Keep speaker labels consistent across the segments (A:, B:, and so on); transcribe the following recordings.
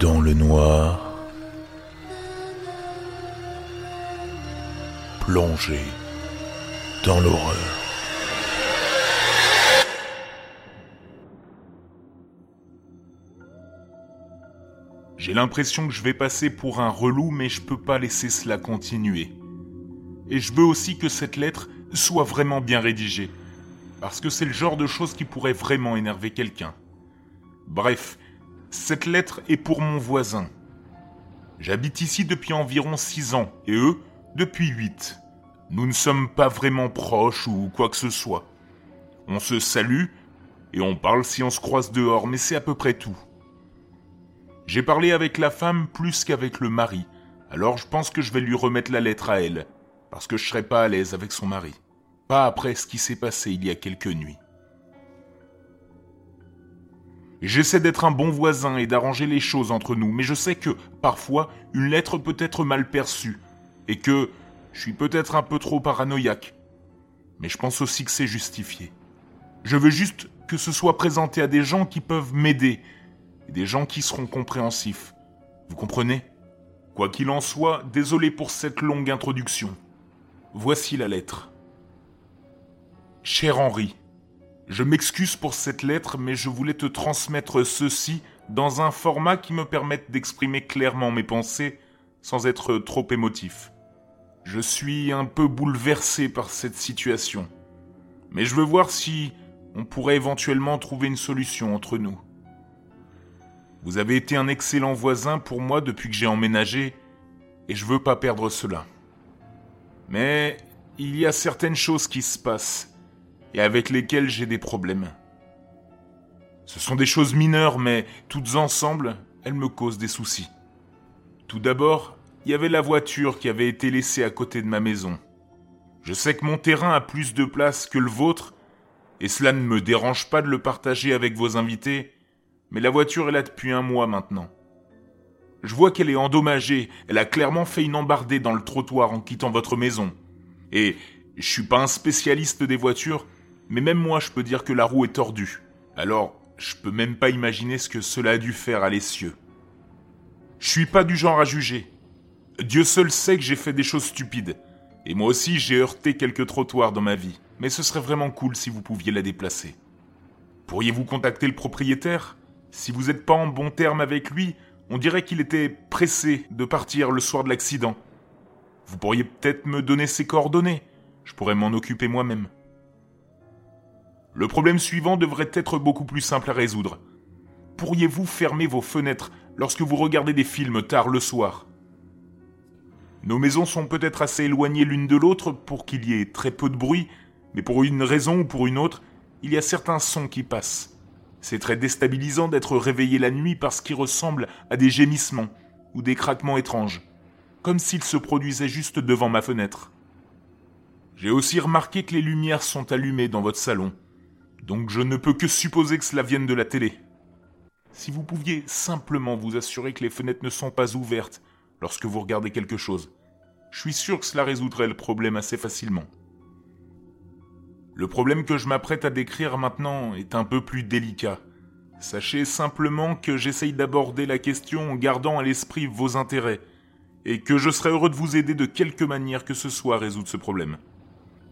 A: dans le noir, plongé dans l'horreur. J'ai l'impression que je vais passer pour un relou, mais je peux pas laisser cela continuer. Et je veux aussi que cette lettre soit vraiment bien rédigée, parce que c'est le genre de choses qui pourrait vraiment énerver quelqu'un. Bref, cette lettre est pour mon voisin. J'habite ici depuis environ six ans, et eux, depuis huit. Nous ne sommes pas vraiment proches ou quoi que ce soit. On se salue, et on parle si on se croise dehors, mais c'est à peu près tout. J'ai parlé avec la femme plus qu'avec le mari, alors je pense que je vais lui remettre la lettre à elle, parce que je serai pas à l'aise avec son mari. Pas après ce qui s'est passé il y a quelques nuits. J'essaie d'être un bon voisin et d'arranger les choses entre nous, mais je sais que, parfois, une lettre peut être mal perçue, et que je suis peut-être un peu trop paranoïaque. Mais je pense aussi que c'est justifié. Je veux juste que ce soit présenté à des gens qui peuvent m'aider, des gens qui seront compréhensifs. Vous comprenez? Quoi qu'il en soit, désolé pour cette longue introduction. Voici la lettre. Cher Henri, je m'excuse pour cette lettre, mais je voulais te transmettre ceci dans un format qui me permette d'exprimer clairement mes pensées sans être trop émotif. Je suis un peu bouleversé par cette situation, mais je veux voir si on pourrait éventuellement trouver une solution entre nous. Vous avez été un excellent voisin pour moi depuis que j'ai emménagé, et je veux pas perdre cela. Mais il y a certaines choses qui se passent, et avec lesquelles j'ai des problèmes. Ce sont des choses mineures, mais toutes ensemble, elles me causent des soucis. Tout d'abord, il y avait la voiture qui avait été laissée à côté de ma maison. Je sais que mon terrain a plus de place que le vôtre, et cela ne me dérange pas de le partager avec vos invités, mais la voiture est là depuis un mois maintenant. Je vois qu'elle est endommagée, elle a clairement fait une embardée dans le trottoir en quittant votre maison. Et je suis pas un spécialiste des voitures, mais même moi je peux dire que la roue est tordue. Alors, je peux même pas imaginer ce que cela a dû faire à l'essieu. Je suis pas du genre à juger. Dieu seul sait que j'ai fait des choses stupides. Et moi aussi j'ai heurté quelques trottoirs dans ma vie. Mais ce serait vraiment cool si vous pouviez la déplacer. Pourriez-vous contacter le propriétaire? Si vous n'êtes pas en bon terme avec lui, on dirait qu'il était pressé de partir le soir de l'accident. Vous pourriez peut-être me donner ses coordonnées. Je pourrais m'en occuper moi-même. Le problème suivant devrait être beaucoup plus simple à résoudre. Pourriez-vous fermer vos fenêtres lorsque vous regardez des films tard le soir? Nos maisons sont peut-être assez éloignées l'une de l'autre pour qu'il y ait très peu de bruit, mais pour une raison ou pour une autre, il y a certains sons qui passent. C'est très déstabilisant d'être réveillé la nuit parce qu'il ressemble à des gémissements ou des craquements étranges, comme s'ils se produisaient juste devant ma fenêtre. J'ai aussi remarqué que les lumières sont allumées dans votre salon, donc je ne peux que supposer que cela vienne de la télé. Si vous pouviez simplement vous assurer que les fenêtres ne sont pas ouvertes lorsque vous regardez quelque chose, je suis sûr que cela résoudrait le problème assez facilement. Le problème que je m'apprête à décrire maintenant est un peu plus délicat. Sachez simplement que j'essaye d'aborder la question en gardant à l'esprit vos intérêts, et que je serai heureux de vous aider de quelque manière que ce soit à résoudre ce problème.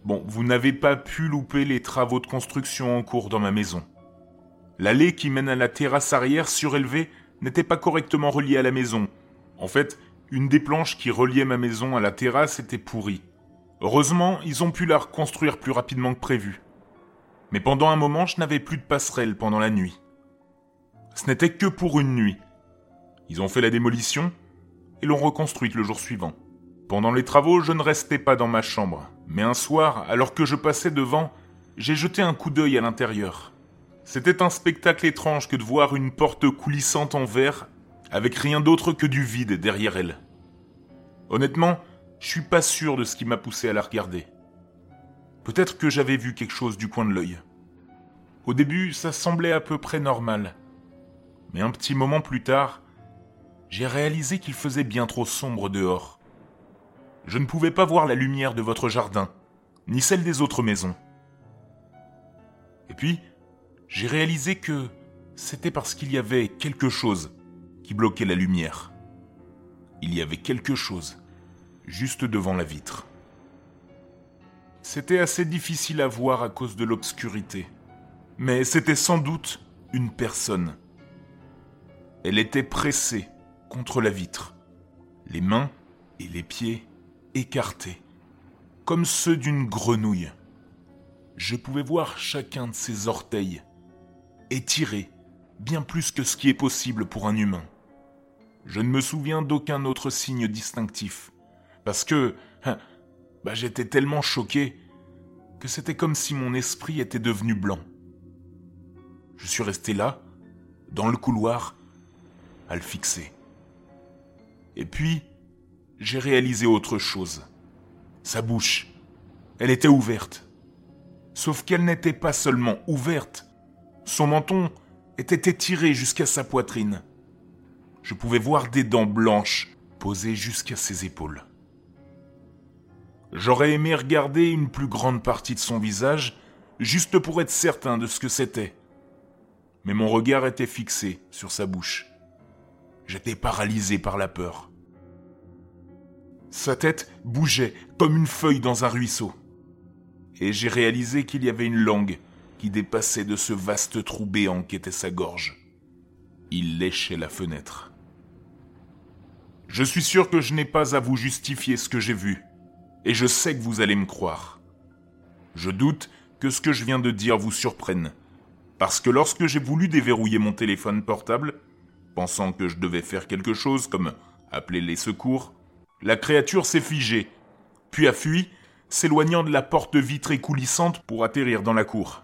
A: Bon, vous n'avez pas pu louper les travaux de construction en cours dans ma maison. L'allée qui mène à la terrasse arrière surélevée n'était pas correctement reliée à la maison. En fait, une des planches qui reliait ma maison à la terrasse était pourrie. Heureusement, ils ont pu la reconstruire plus rapidement que prévu. Mais pendant un moment, je n'avais plus de passerelle pendant la nuit. Ce n'était que pour une nuit. Ils ont fait la démolition et l'ont reconstruite le jour suivant. Pendant les travaux, je ne restais pas dans ma chambre, mais un soir, alors que je passais devant, j'ai jeté un coup d'œil à l'intérieur. C'était un spectacle étrange que de voir une porte coulissante en verre avec rien d'autre que du vide derrière elle. Honnêtement, je suis pas sûr de ce qui m'a poussé à la regarder. Peut-être que j'avais vu quelque chose du coin de l'œil. Au début, ça semblait à peu près normal. Mais un petit moment plus tard, j'ai réalisé qu'il faisait bien trop sombre dehors. Je ne pouvais pas voir la lumière de votre jardin, ni celle des autres maisons. Et puis, j'ai réalisé que c'était parce qu'il y avait quelque chose qui bloquait la lumière. Il y avait quelque chose juste devant la vitre. C'était assez difficile à voir à cause de l'obscurité, mais c'était sans doute une personne. Elle était pressée contre la vitre, les mains et les pieds écartés, comme ceux d'une grenouille. Je pouvais voir chacun de ses orteils, étirés, bien plus que ce qui est possible pour un humain. Je ne me souviens d'aucun autre signe distinctif, parce que hein, bah, j'étais tellement choqué que c'était comme si mon esprit était devenu blanc. Je suis resté là, dans le couloir, à le fixer. Et puis, j'ai réalisé autre chose. Sa bouche, elle était ouverte. Sauf qu'elle n'était pas seulement ouverte, son menton était étiré jusqu'à sa poitrine. Je pouvais voir des dents blanches posées jusqu'à ses épaules. J'aurais aimé regarder une plus grande partie de son visage, juste pour être certain de ce que c'était. Mais mon regard était fixé sur sa bouche. J'étais paralysé par la peur. Sa tête bougeait comme une feuille dans un ruisseau. Et j'ai réalisé qu'il y avait une langue qui dépassait de ce vaste trou béant qu'était sa gorge. Il léchait la fenêtre. Je suis sûr que je n'ai pas à vous justifier ce que j'ai vu, et je sais que vous allez me croire. Je doute que ce que je viens de dire vous surprenne, parce que lorsque j'ai voulu déverrouiller mon téléphone portable, pensant que je devais faire quelque chose comme appeler les secours, la créature s'est figée, puis a fui, s'éloignant de la porte vitrée coulissante pour atterrir dans la cour.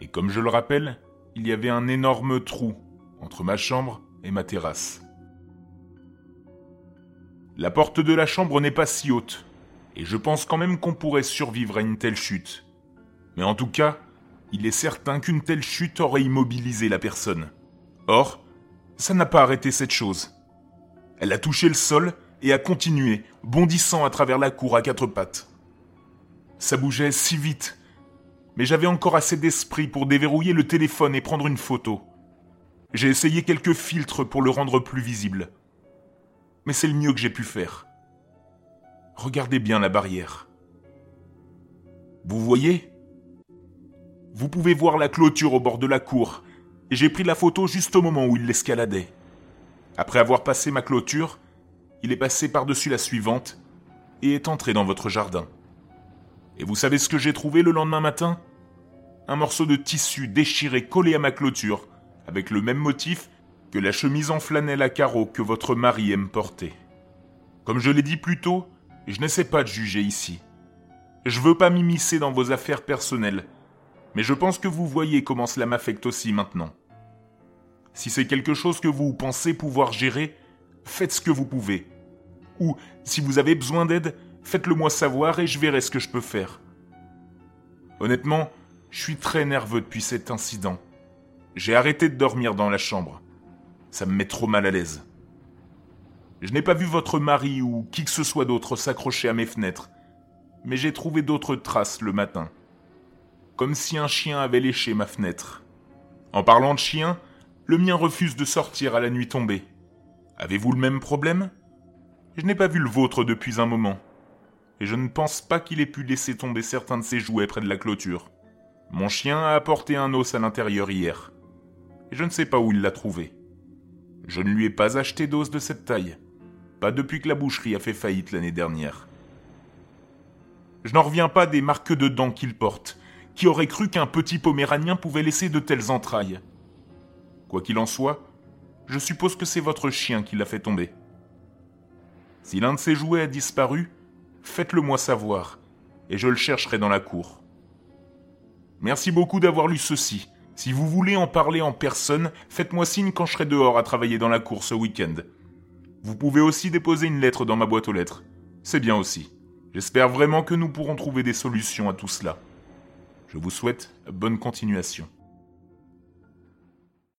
A: Et comme je le rappelle, il y avait un énorme trou entre ma chambre et ma terrasse. La porte de la chambre n'est pas si haute, et je pense quand même qu'on pourrait survivre à une telle chute. Mais en tout cas, il est certain qu'une telle chute aurait immobilisé la personne. Or, ça n'a pas arrêté cette chose. Elle a touché le sol et a continué, bondissant à travers la cour à quatre pattes. Ça bougeait si vite, mais j'avais encore assez d'esprit pour déverrouiller le téléphone et prendre une photo. J'ai essayé quelques filtres pour le rendre plus visible. Mais c'est le mieux que j'ai pu faire. Regardez bien la barrière. Vous voyez? Vous pouvez voir la clôture au bord de la cour et j'ai pris la photo juste au moment où il l'escaladait. Après avoir passé ma clôture, il est passé par-dessus la suivante et est entré dans votre jardin. Et vous savez ce que j'ai trouvé le lendemain matin? Un morceau de tissu déchiré collé à ma clôture, avec le même motif que la chemise en flanelle à carreaux que votre mari aime porter. Comme je l'ai dit plus tôt, je n'essaie pas de juger ici. Je veux pas m'immiscer dans vos affaires personnelles, mais je pense que vous voyez comment cela m'affecte aussi maintenant. Si c'est quelque chose que vous pensez pouvoir gérer, faites ce que vous pouvez. Ou, si vous avez besoin d'aide, faites-le moi savoir et je verrai ce que je peux faire. Honnêtement, je suis très nerveux depuis cet incident. J'ai arrêté de dormir dans la chambre. Ça me met trop mal à l'aise. Je n'ai pas vu votre mari ou qui que ce soit d'autre s'accrocher à mes fenêtres, mais j'ai trouvé d'autres traces le matin. Comme si un chien avait léché ma fenêtre. En parlant de chien, le mien refuse de sortir à la nuit tombée. Avez-vous le même problème? Je n'ai pas vu le vôtre depuis un moment. Et je ne pense pas qu'il ait pu laisser tomber certains de ses jouets près de la clôture. Mon chien a apporté un os à l'intérieur hier. Et je ne sais pas où il l'a trouvé. Je ne lui ai pas acheté d'os de cette taille. Pas depuis que la boucherie a fait faillite l'année dernière. Je n'en reviens pas des marques de dents qu'il porte. Qui aurait cru qu'un petit poméranien pouvait laisser de telles entrailles Quoi qu'il en soit, je suppose que c'est votre chien qui l'a fait tomber. Si l'un de ses jouets a disparu, faites-le moi savoir, et je le chercherai dans la cour. Merci beaucoup d'avoir lu ceci. Si vous voulez en parler en personne, faites-moi signe quand je serai dehors à travailler dans la cour ce week-end. Vous pouvez aussi déposer une lettre dans ma boîte aux lettres. C'est bien aussi. J'espère vraiment que nous pourrons trouver des solutions à tout cela. Je vous souhaite bonne continuation.